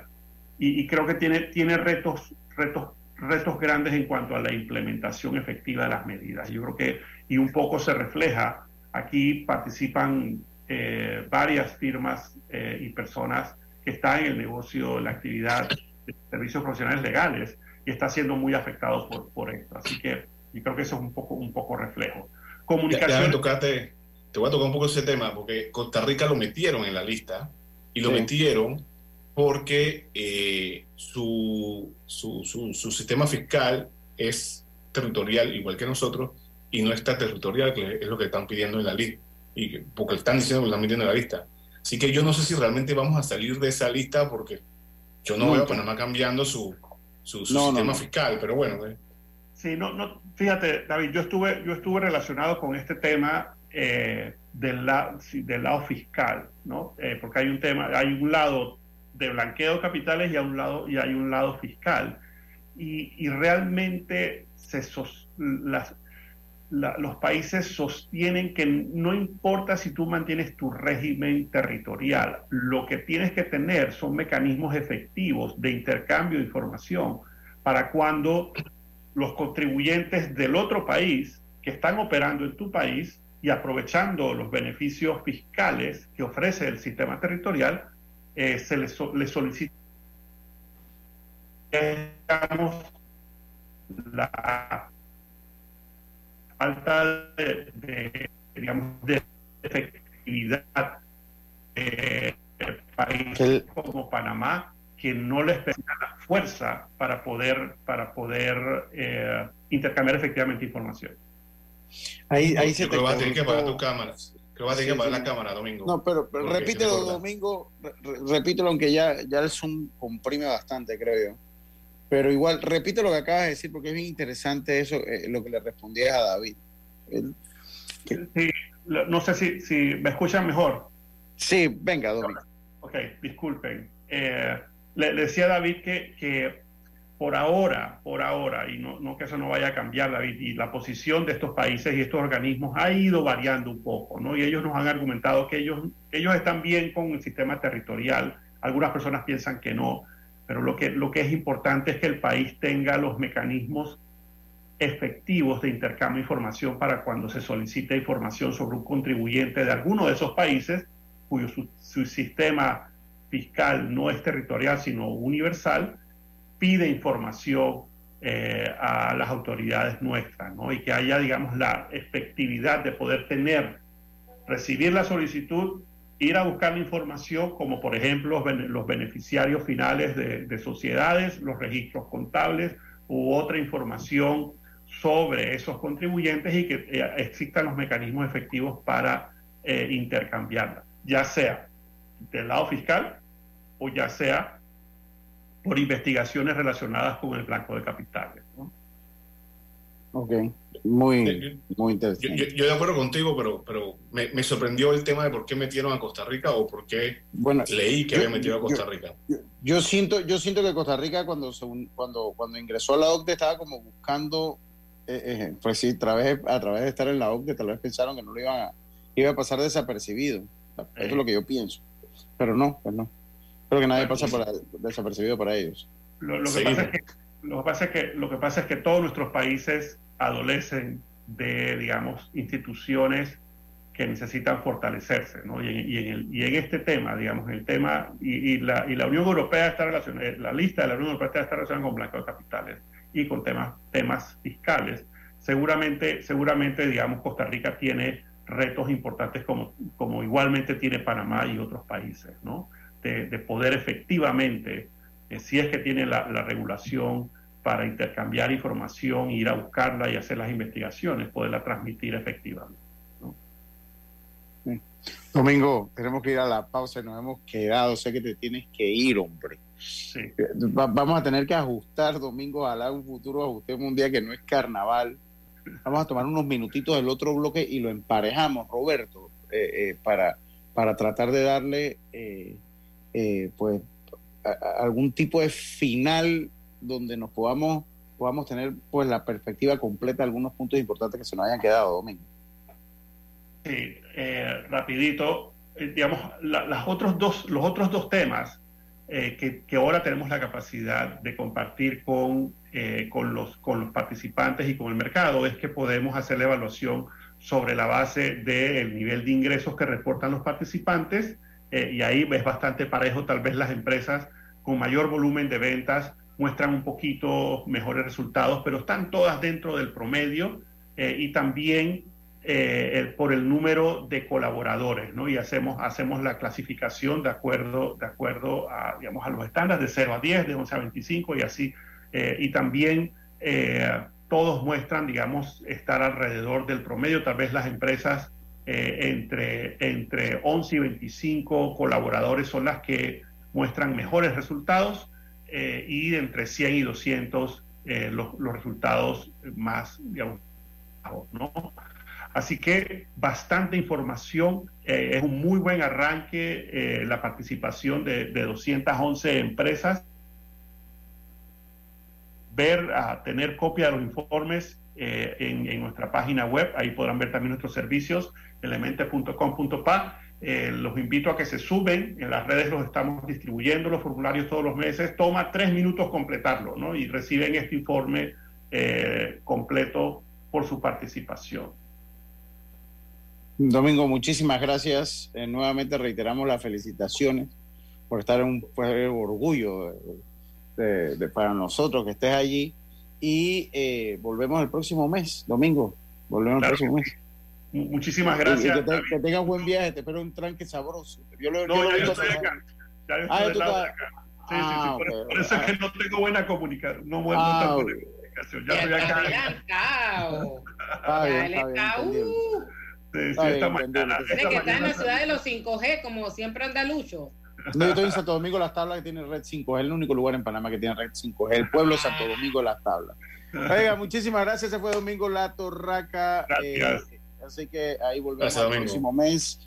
y, creo que tiene, tiene retos, retos, retos grandes en cuanto a la implementación efectiva de las medidas. Yo creo que, y un poco se refleja, aquí participan eh, varias firmas eh, y personas que están en el negocio, la actividad servicios profesionales legales y está siendo muy afectado por, por esto. Así que y creo que eso es un poco, un poco reflejo. Comunicación. Te voy a tocar un poco ese tema, porque Costa Rica lo metieron en la lista y lo sí. metieron porque eh, su, su, su, sistema fiscal es territorial igual que nosotros y no está territorial, que es lo que están pidiendo en la lista, y porque están diciendo que lo están pidiendo en la lista. Así que yo no sé si realmente vamos a salir de esa lista porque yo no, veo a Panamá cambiando su, su, sistema fiscal, pero bueno. Eh. Sí, no, no, fíjate, David, yo estuve, yo estuve relacionado con este tema eh, del, del lado fiscal, ¿no? Eh, porque hay un tema, hay un lado de blanqueo de capitales y, a un lado, y hay un lado fiscal. Y, realmente se las, los países sostienen que no importa si tú mantienes tu régimen territorial, lo que tienes que tener son mecanismos efectivos de intercambio de información para cuando los contribuyentes del otro país que están operando en tu país y aprovechando los beneficios fiscales que ofrece el sistema territorial, eh, se les, solicita la falta de, digamos, de efectividad de países como Panamá que no les permite la fuerza para poder para poder eh, intercambiar efectivamente información. Ahí, ahí se te va a tener que apagar tu cámara. Creo que va a tener que apagar la cámara, Domingo. No, pero, repítelo, Domingo. repítelo, aunque ya, ya el Zoom comprime bastante, creo yo. Pero igual, repite lo que acabas de decir, porque es bien interesante eso, eh, lo que le respondí a David. sí, no sé si, si me escuchan mejor. Sí, venga, Domingo. Ok, disculpen. Eh, le, decía a David que, que por ahora, por ahora, y no, no, que eso no vaya a cambiar, David, y la posición de estos países y estos organismos ha ido variando un poco, ¿no? Y ellos nos han argumentado que ellos, ellos están bien con el sistema territorial, algunas personas piensan que no, pero lo que, lo que es importante es que el país tenga los mecanismos efectivos de intercambio de información para cuando se solicite información sobre un contribuyente de alguno de esos países cuyo su, su sistema fiscal no es territorial sino universal, pide información eh, a las autoridades nuestras, ¿no? Y que haya, digamos, la efectividad de poder tener, recibir la solicitud, ir a buscar la información, como por ejemplo los beneficiarios finales de, sociedades, los registros contables u otra información sobre esos contribuyentes y que eh, existan los mecanismos efectivos para eh, intercambiarla, ya sea del lado fiscal o ya sea por investigaciones relacionadas con el blanco de capitales. Ok, muy, muy interesante. Yo, de acuerdo contigo, pero, pero me, sorprendió el tema de por qué metieron a Costa Rica o por qué leí que había metido a Costa Rica. Yo, siento, yo siento que Costa Rica cuando, cuando, cuando ingresó a la OCDE estaba como buscando, eh, eh, pues sí, a través, a través de estar en la OCDE tal vez pensaron que no lo iban a, iba a pasar desapercibido. Eso es lo que yo pienso. Pero no, pues no. Creo que nadie pasa por desapercibido para ellos. Lo, que pasa es que, lo, que pasa es que, lo que pasa es que todos nuestros países adolecen de, digamos, instituciones que necesitan fortalecerse, ¿no? Y en, este tema, digamos, el tema, y, la, Unión Europea está relacionada, la lista de la Unión Europea está relacionada con blanqueo de capitales y con temas, fiscales. Seguramente, seguramente, digamos, Costa Rica tiene retos importantes como, como igualmente tiene Panamá y otros países, ¿no? de, poder efectivamente, eh, si es que tiene la, regulación para intercambiar información, ir a buscarla y hacer las investigaciones, poderla transmitir efectivamente. Domingo, tenemos que ir a la pausa y nos hemos quedado. Sé que te tienes que ir, hombre. vamos a tener que ajustar, Domingo, ojalá un futuro ajustemos un día que no es carnaval. Vamos a tomar unos minutitos del otro bloque y lo emparejamos, Roberto, eh, eh, para, para tratar de darle eh, pues algún tipo de final donde nos podamos podamos tener pues la perspectiva completa de algunos puntos importantes que se nos hayan quedado, Domingo. Sí, eh, rapidito, eh, digamos, las otros dos, los otros dos temas que, que, ahora tenemos la capacidad de compartir con, con, los, con los participantes y con el mercado es que podemos hacer la evaluación sobre la base del nivel de ingresos que reportan los participantes eh, y ahí es bastante parejo, tal vez las empresas con mayor volumen de ventas muestran un poquito mejores resultados, pero están todas dentro del promedio eh, y también eh, por el número de colaboradores, ¿no? Y hacemos, hacemos la clasificación de acuerdo, de acuerdo a, digamos, a los estándares de 0 a 10, de 11 a 25 y así. Eh, y también todos muestran, digamos, estar alrededor del promedio. Tal vez las empresas entre, entre 11 y 25 colaboradores son las que muestran mejores resultados y entre 100 y 200 los, los, resultados más, digamos, ¿no? Así que bastante información, eh, es un muy buen arranque eh, la participación de, 211 empresas. Ver, a tener copia de los informes eh, en, nuestra página web, ahí podrán ver también nuestros servicios, elemente.com.pa. los invito a que se suben, en las redes los estamos distribuyendo, los formularios todos los meses, toma tres minutos completarlo, ¿no? Y reciben este informe completo por su participación. Domingo, muchísimas gracias. Eh, nuevamente reiteramos las felicitaciones por estar en un orgullo de, para nosotros que estés allí. Y eh, volvemos el próximo mes, domingo. Volvemos el próximo mes. Muchísimas gracias. que, tengas un buen viaje, te espero un tranque sabroso. Yo lo, no, ya yo estoy acá. Ya yo estoy ah, acá. Sí, sí, sí. Ah, por, eso es que no tengo buena comunicación. No, buena, ah, comunicación. Ya estoy acá. Está bien, tiene que estar en la ciudad de los 5G, como siempre anda Lucho. No, yo estoy en Santo Domingo Las Tablas que tiene red 5G, es el único lugar en Panamá que tiene red 5G, el pueblo Santo Domingo Las Tablas. Oiga, muchísimas gracias, ese fue Domingo La Torraca. Eh, así que ahí volvemos el próximo mes.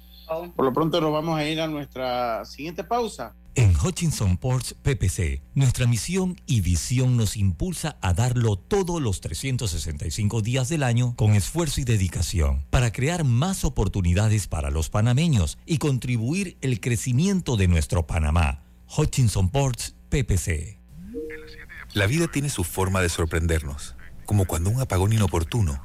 Por lo pronto nos vamos a ir a nuestra siguiente pausa. En Hutchinson Ports PPC, nuestra misión y visión nos impulsa a darlo todos los 365 días del año con esfuerzo y dedicación para crear más oportunidades para los panameños y contribuir el crecimiento de nuestro Panamá. Hutchinson Ports PPC. La vida tiene su forma de sorprendernos, como cuando un apagón inoportuno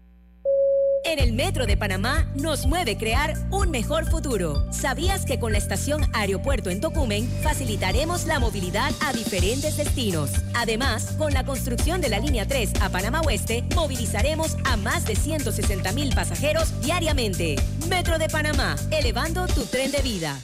En el Metro de Panamá nos mueve crear un mejor futuro. ¿Sabías que con la estación Aeropuerto en Tocumen facilitaremos la movilidad a diferentes destinos? Además, con la construcción de la línea 3 a Panamá Oeste, movilizaremos a más de 160 mil pasajeros diariamente. Metro de Panamá, elevando tu tren de vida.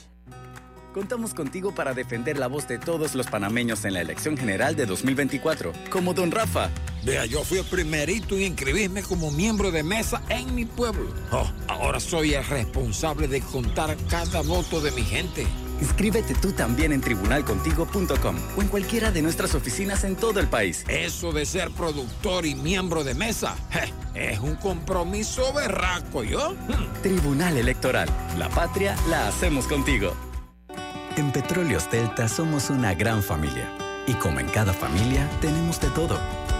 Contamos contigo para defender la voz de todos los panameños en la elección general de 2024, como don Rafa. Vea, yo fui el primerito en inscribirme como miembro de mesa en mi pueblo. Oh, ahora soy el responsable de contar cada voto de mi gente. Inscríbete tú también en tribunalcontigo.com o en cualquiera de nuestras oficinas en todo el país. Eso de ser productor y miembro de mesa es un compromiso berraco, ¿yo? Tribunal Electoral. La patria la hacemos contigo. En Petróleos Delta somos una gran familia. Y como en cada familia, tenemos de todo.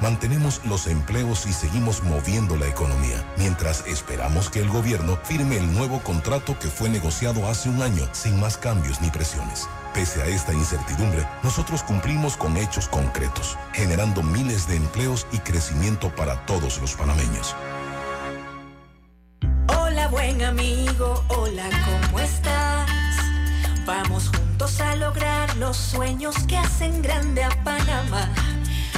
Mantenemos los empleos y seguimos moviendo la economía, mientras esperamos que el gobierno firme el nuevo contrato que fue negociado hace un año sin más cambios ni presiones. Pese a esta incertidumbre, nosotros cumplimos con hechos concretos, generando miles de empleos y crecimiento para todos los panameños. Hola buen amigo, hola, ¿cómo estás? Vamos juntos a lograr los sueños que hacen grande a Panamá.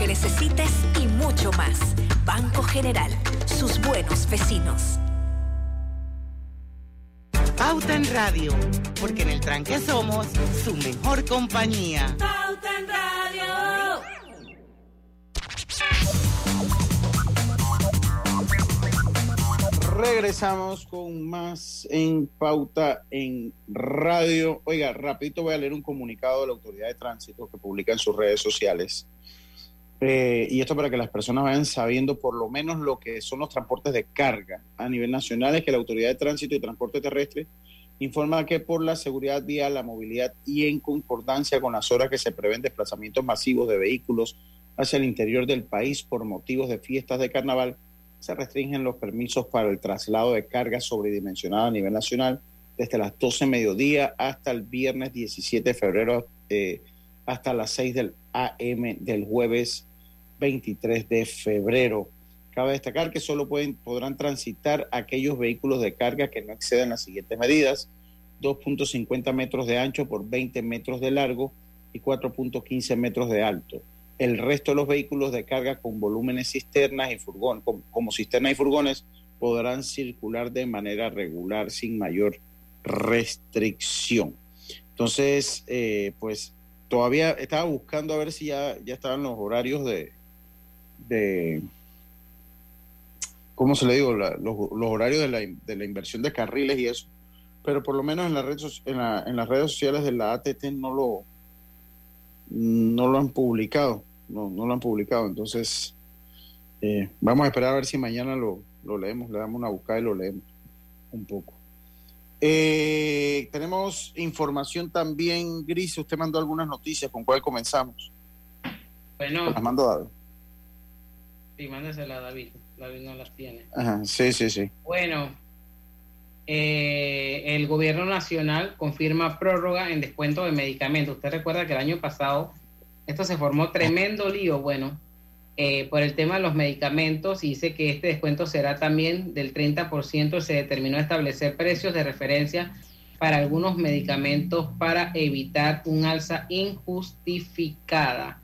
que necesites y mucho más. Banco General, sus buenos vecinos. Pauta en Radio, porque en el tranque somos su mejor compañía. Pauta en Radio. Regresamos con más en Pauta en Radio. Oiga, rapidito voy a leer un comunicado de la Autoridad de Tránsito que publica en sus redes sociales. Eh, y esto para que las personas vayan sabiendo por lo menos lo que son los transportes de carga a nivel nacional, es que la Autoridad de Tránsito y Transporte Terrestre informa que por la seguridad vial, la movilidad y en concordancia con las horas que se prevén desplazamientos masivos de vehículos hacia el interior del país por motivos de fiestas de carnaval, se restringen los permisos para el traslado de carga sobredimensionada a nivel nacional desde las 12 mediodía hasta el viernes 17 de febrero eh, hasta las 6 del AM del jueves 23 de febrero. Cabe destacar que solo pueden, podrán transitar aquellos vehículos de carga que no excedan las siguientes medidas. 2.50 metros de ancho por 20 metros de largo y 4.15 metros de alto. El resto de los vehículos de carga con volúmenes cisternas y furgones, como, cisternas y furgones, podrán circular de manera regular sin mayor restricción. Entonces, eh, pues todavía estaba buscando a ver si ya, ya estaban los horarios de, de ¿cómo se le digo? La- los, los horarios de la, de la inversión de carriles y eso. Pero por lo menos en, la red, en, la- en las redes sociales de la ATT no lo, no lo han publicado. No, no lo han publicado. Entonces, eh, vamos a esperar a ver si mañana lo, lo leemos. Le damos una buscada y lo leemos un poco. Eh, tenemos información también, Gris. Usted mandó algunas noticias. ¿Con cuál comenzamos? Bueno, Las mandó David. Sí, mándesela a David. David no las tiene. Ajá, sí, sí, sí. Bueno, eh, el gobierno nacional confirma prórroga en descuento de medicamentos. Usted recuerda que el año pasado esto se formó tremendo lío, bueno, eh, por el tema de los medicamentos y dice que este descuento será también del 30%. Se determinó establecer precios de referencia para algunos medicamentos para evitar un alza injustificada.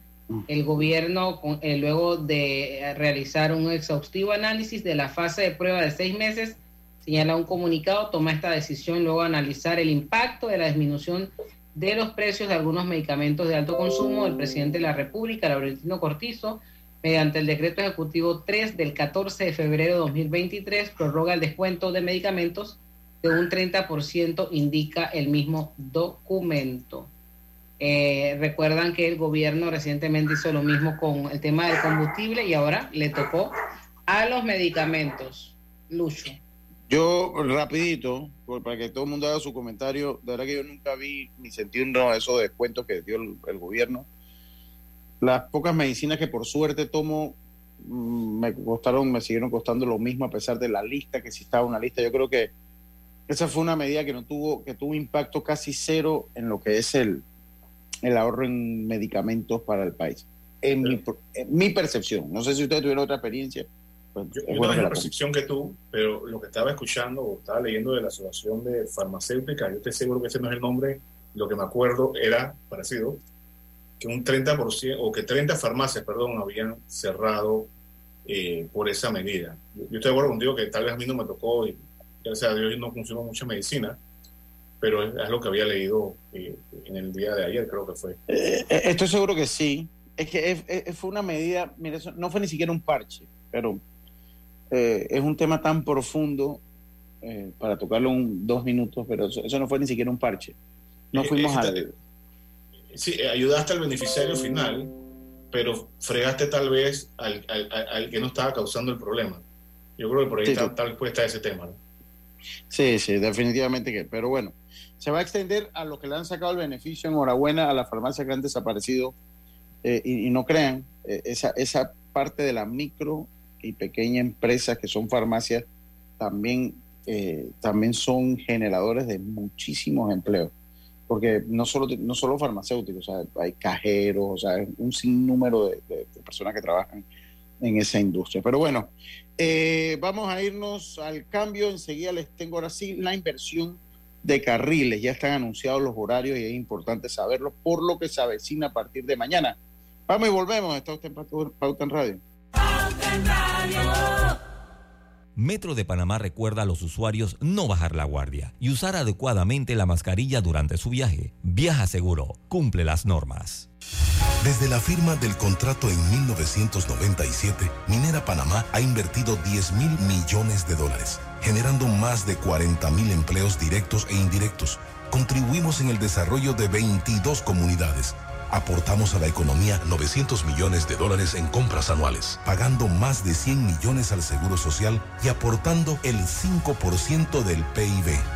El gobierno, eh, luego de eh, realizar un exhaustivo análisis de la fase de prueba de seis meses, señala un comunicado, toma esta decisión luego de analizar el impacto de la disminución de los precios de algunos medicamentos de alto consumo del presidente de la República, Laurentino Cortizo, mediante el decreto ejecutivo 3 del 14 de febrero de 2023, prorroga el descuento de medicamentos de un 30%, indica el mismo documento. Eh, recuerdan que el gobierno recientemente hizo lo mismo con el tema del combustible y ahora le tocó a los medicamentos. Lucho. Yo, rapidito, para que todo el mundo haga su comentario, de verdad que yo nunca vi ni sentí uno de esos descuentos que dio el, el gobierno. Las pocas medicinas que por suerte tomo mm, me costaron, me siguieron costando lo mismo a pesar de la lista, que si estaba una lista. Yo creo que esa fue una medida que no tuvo, que tuvo impacto casi cero en lo que es el, el ahorro en medicamentos para el país. En, mi, en mi percepción. No sé si ustedes tuvieron otra experiencia. pues, Yo, es yo tengo la percepción que tú, pero lo que estaba escuchando o estaba leyendo de la Asociación de Farmacéutica, yo estoy seguro que ese no es el nombre, lo que me acuerdo era parecido, que un 30% o que 30 farmacias, perdón, habían cerrado eh, por esa medida. Yo, yo estoy de acuerdo contigo que tal vez a mí no me tocó y gracias a Dios no consumo mucha medicina, pero es, lo que había leído eh, en el día de ayer, creo que fue. estoy seguro que sí. Es que fue una medida, mire, no fue ni siquiera un parche, pero es un tema tan profundo para tocarlo en dos minutos, pero eso, no fue ni siquiera un parche. No fuimos a... Sí, ayudaste al beneficiario final, pero fregaste tal vez al, al, que no estaba causando el problema. Yo creo que por ahí está, tal vez ese tema. Sí, sí, definitivamente que. Pero bueno, se va a extender a los que le han sacado el beneficio. Enhorabuena a las farmacias que han desaparecido. Eh, y, no crean, eh, esa, esa parte de la micro y pequeña empresa que son farmacias también, eh, también son generadores de muchísimos empleos porque no solo, no solo farmacéuticos, hay cajeros, o sea, un sinnúmero de, personas que trabajan en esa industria. Pero bueno, vamos a irnos al cambio. Enseguida les tengo ahora sí la inversión de carriles. Ya están anunciados los horarios y es importante saberlo por lo que se avecina a partir de mañana. Vamos y volvemos. Está usted en Pauta en Radio. Pauta en Radio. Metro de Panamá recuerda a los usuarios no bajar la guardia y usar adecuadamente la mascarilla durante su viaje. Viaja seguro, cumple las normas. Desde la firma del contrato en 1997, Minera Panamá ha invertido 10 mil millones de dólares, generando más de 40 mil empleos directos e indirectos. Contribuimos en el desarrollo de 22 comunidades aportamos a la economía 900 millones de dólares en compras anuales, pagando más de 100 millones al Seguro Social y aportando el 5% del PIB.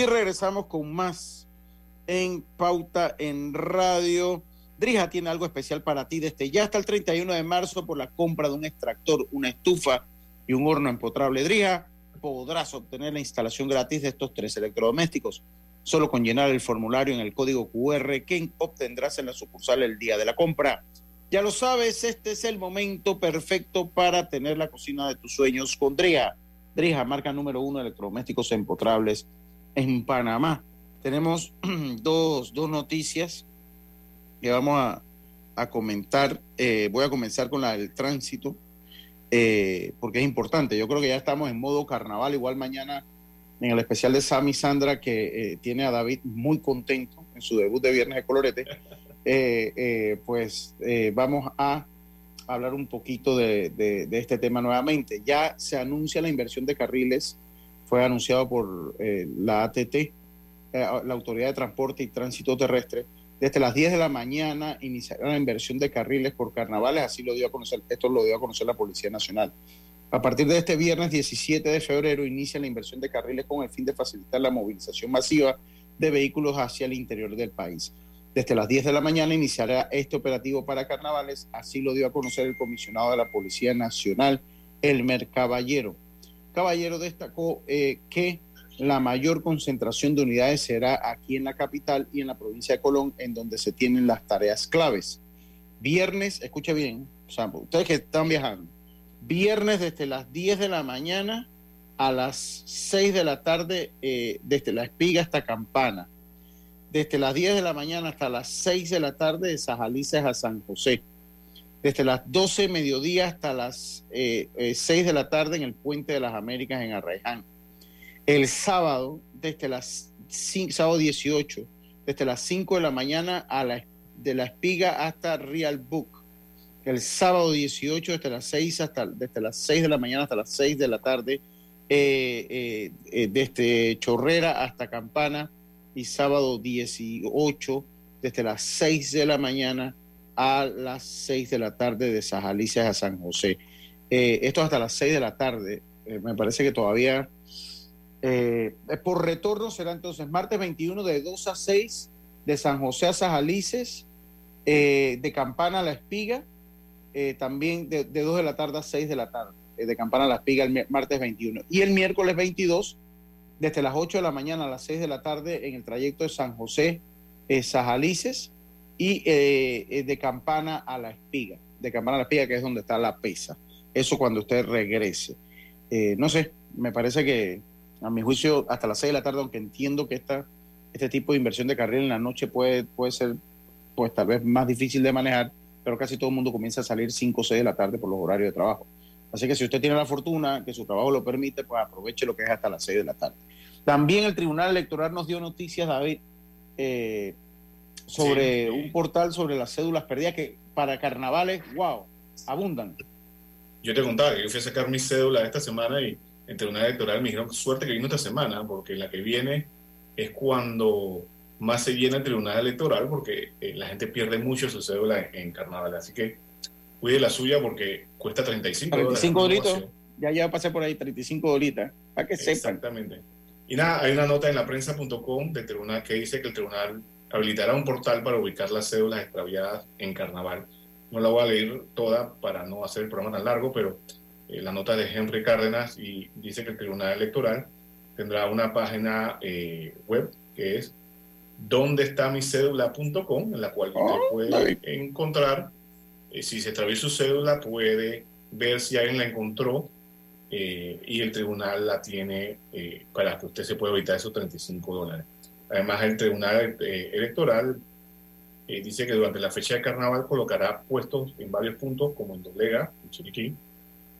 Y regresamos con más en Pauta en Radio. Drija tiene algo especial para ti desde ya hasta el 31 de marzo por la compra de un extractor, una estufa y un horno empotrable. Drija, podrás obtener la instalación gratis de estos tres electrodomésticos, solo con llenar el formulario en el código QR que obtendrás en la sucursal el día de la compra. Ya lo sabes, este es el momento perfecto para tener la cocina de tus sueños con Drija. Drija, marca número uno de electrodomésticos empotrables en Panamá tenemos <clears throat> dos, dos noticias que vamos a, comentar. Eh, voy a comenzar con la del tránsito, eh, porque es importante. Yo creo que ya estamos en modo carnaval, igual mañana en el especial de Sammy Sandra, que eh, tiene a David muy contento en su debut de Viernes de Colorete. <laughs> pues vamos a hablar un poquito de, de, este tema nuevamente. Ya se anuncia la inversión de carriles, fue anunciado por la ATT eh, la Autoridad de Transporte y Tránsito Terrestre, desde las 10 de la mañana iniciará la inversión de carriles por carnavales, así lo dio a conocer, esto lo dio a conocer la Policía Nacional. A partir de este viernes 17 de febrero inicia la inversión de carriles con el fin de facilitar la movilización masiva de vehículos hacia el interior del país. Desde las 10 de la mañana iniciará este operativo para carnavales, así lo dio a conocer el comisionado de la Policía Nacional, Elmer Caballero. Caballero destacó eh, que la mayor concentración de unidades será aquí en la capital y en la provincia de Colón, en donde se tienen las tareas claves. Viernes, escuche bien, ustedes que están viajando, viernes desde las 10 de la mañana a las 6 de la tarde, eh, desde la espiga hasta Campana. Desde las 10 de la mañana hasta las 6 de la tarde de Sajalices a San José. Desde las 12 de mediodía hasta las 6 eh, eh, de la tarde en el Puente de las Américas en Arraiján el sábado, desde las sábado 18, desde las 5 de la mañana a la, de la espiga hasta Real Book. el sábado 18 desde las 6 hasta desde las 6 de la mañana hasta las 6 de la tarde eh, eh, desde Chorrera hasta Campana y sábado 18 desde las 6 de la mañana a las 6 de la tarde de Sajalices a San José. esto hasta las 6 de la tarde. me parece que todavía por retorno será entonces martes 21 de 2 a 6 de San José a Sajalices, de Campana a La Espiga eh, también de, 2 de la tarde a 6 de la tarde, eh, de Campana a la Espiga el martes 21. Y el miércoles 22, desde las 8 de la mañana a las 6 de la tarde, en el trayecto de San José, eh, Sajalices, y eh, de Campana a la Espiga, de Campana a la Espiga, que es donde está la pesa. Eso cuando usted regrese. no sé, me parece que a mi juicio hasta las 6 de la tarde, aunque entiendo que esta, este tipo de inversión de carril en la noche puede, puede ser pues tal vez más difícil de manejar, pero casi todo el mundo comienza a salir 5 o 6 de la tarde por los horarios de trabajo. Así que si usted tiene la fortuna, que su trabajo lo permite, pues aproveche lo que es hasta las 6 de la tarde. También el Tribunal Electoral nos dio noticias, David, eh, sobre un portal sobre las cédulas perdidas que para carnavales, wow, abundan. Yo te contaba que yo fui a sacar mi cédula esta semana y el Tribunal Electoral me dijeron suerte que vino esta semana, porque la que viene es cuando más se llena el tribunal electoral porque eh, la gente pierde mucho su cédula en, carnaval. Así que cuide la suya porque cuesta 35 35 dólares. Ya ya pasé por ahí, 35 dólares. Para que sepan. Exactamente. Y nada, hay una nota en la prensa.com del tribunal que dice que el tribunal habilitará un portal para ubicar las cédulas extraviadas en carnaval. No la voy a leer toda para no hacer el programa tan largo, pero eh, la nota de Henry Cárdenas y dice que el tribunal electoral tendrá una página eh, web que es donde está mi cédula.com, en la cual usted oh, puede encontrar, eh, si se extravió su cédula, puede ver si alguien la encontró eh, y el tribunal la tiene eh, para que usted se pueda evitar esos 35 dólares. Además, el tribunal electoral dice que durante la fecha de carnaval colocará puestos en varios puntos, como en Doblega, en Chiriquí,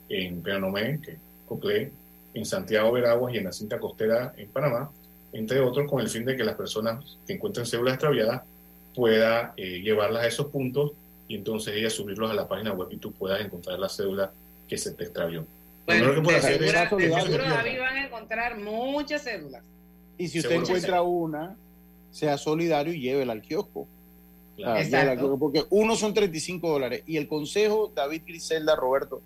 en Peranomé, que Coclé, en Santiago Veraguas y en la cinta costera en Panamá, entre otros, con el fin de que las personas que encuentren cédulas extraviadas pueda eh, llevarlas a esos puntos y entonces ella subirlos a la página web y tú puedas encontrar la cédula que se te extravió. Bueno, que puede hacer es seguro David van a encontrar muchas cédulas. Y si usted encuentra una, sea solidario y llévela al kiosco. Claro. porque uno son 35 dólares. Y el consejo, David Griselda, Roberto,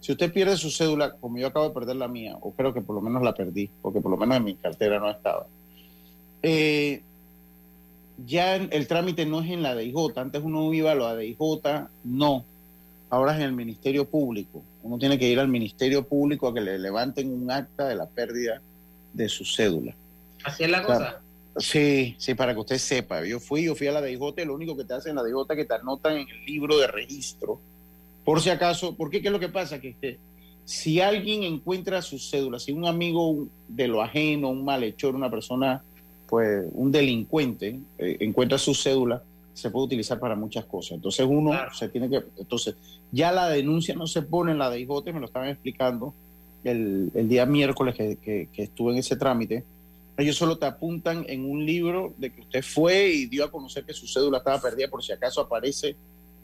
si usted pierde su cédula, como yo acabo de perder la mía, o creo que por lo menos la perdí, porque por lo menos en mi cartera no estaba, eh, ya el trámite no es en la DIJ. Antes uno iba a la DIJ, no. Ahora es en el Ministerio Público. Uno tiene que ir al Ministerio Público a que le levanten un acta de la pérdida de su cédula. ¿Así es la cosa? Sí, sí, para que usted sepa. Yo fui, yo fui a la DIJ, lo único que te hacen en la es que te anotan en el libro de registro por si acaso, porque qué es lo que pasa? Que si alguien encuentra su cédula, si un amigo de lo ajeno, un malhechor, una persona, pues un delincuente, eh, encuentra su cédula, se puede utilizar para muchas cosas. Entonces uno se tiene que, entonces ya la denuncia no se pone en la de IJOTE, me lo estaban explicando el, día miércoles que, que, estuve en ese trámite. Ellos solo te apuntan en un libro de que usted fue y dio a conocer que su cédula estaba perdida por si acaso aparece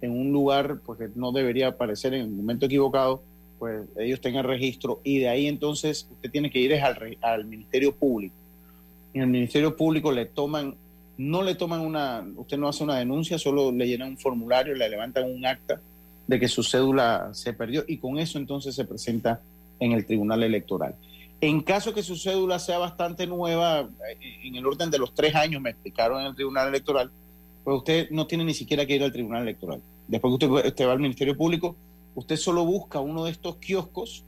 en un lugar porque no debería aparecer en el momento equivocado, pues ellos tengan registro y de ahí entonces usted tiene que ir al, al Ministerio Público. En el Ministerio Público le toman, no le toman una, usted no hace una denuncia, solo le llenan un formulario, le levantan un acta de que su cédula se perdió y con eso entonces se presenta en el Tribunal Electoral. En caso que su cédula sea bastante nueva, eh, en el orden de los tres años, me explicaron en el Tribunal Electoral, pues usted no tiene ni siquiera que ir al Tribunal Electoral. Después que usted, va al Ministerio Público, usted solo busca uno de estos kioscos,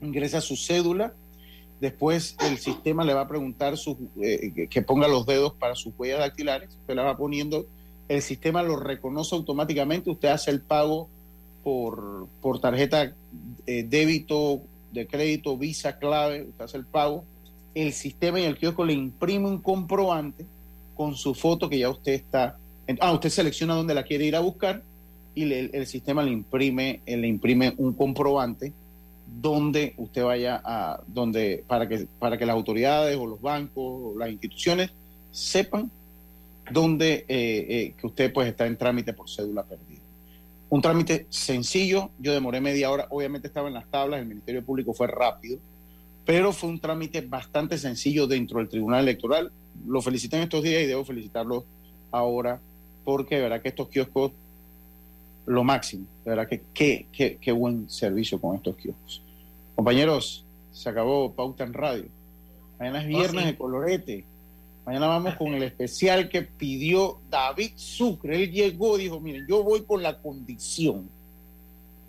ingresa su cédula, después el sistema le va a preguntar eh, que ponga los dedos para sus huellas dactilares, usted la va poniendo, el sistema lo reconoce automáticamente, usted hace el pago por, por tarjeta eh, débito, de crédito, visa, clave, usted hace el pago, el sistema y el kiosco le imprime un comprobante con su foto que ya usted está. Ah, usted selecciona dónde la quiere ir a buscar y el sistema le imprime, eh, le imprime un comprobante donde usted vaya a, donde, para que, para que las autoridades o los bancos o las instituciones sepan dónde eh, eh, que usted pues está en trámite por cédula perdida. Un trámite sencillo, yo demoré media hora, obviamente estaba en las tablas, el Ministerio Público fue rápido, pero fue un trámite bastante sencillo dentro del Tribunal Electoral. Lo felicité en estos días y debo felicitarlo ahora porque de verdad que estos kioscos, lo máximo, de verdad que qué, qué, qué buen servicio con estos kioscos. Compañeros, se acabó Pauta en Radio. Mañana es viernes de colorete. Mañana vamos con el especial que pidió David Sucre. Él llegó y dijo, miren, yo voy con la condición.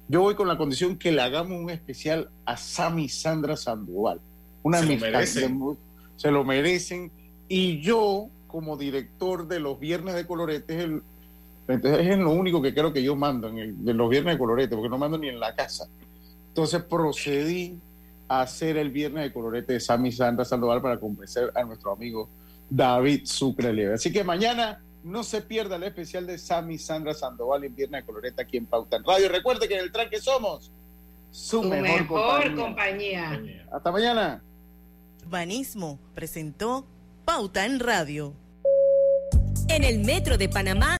Yo voy con la condición que le hagamos un especial a Sammy Sandra Sandoval. Una Se lo amistad merecen. de- se lo merecen. Y yo, como director de los viernes de colorete, es, el, entonces es lo único que creo que yo mando en el- de los viernes de colorete, porque no mando ni en la casa. Entonces procedí a hacer el viernes de colorete de Sammy Sandra Sandoval para convencer a nuestro amigo David Sucre Leve. Así que mañana no se pierda el especial de Sammy Sandra Sandoval en viernes de colorete aquí en Pauta en Radio. Recuerde que en el tranque somos su, mejor compañía. compañía. Hasta mañana. Banismo presentó Pauta en Radio. En el Metro de Panamá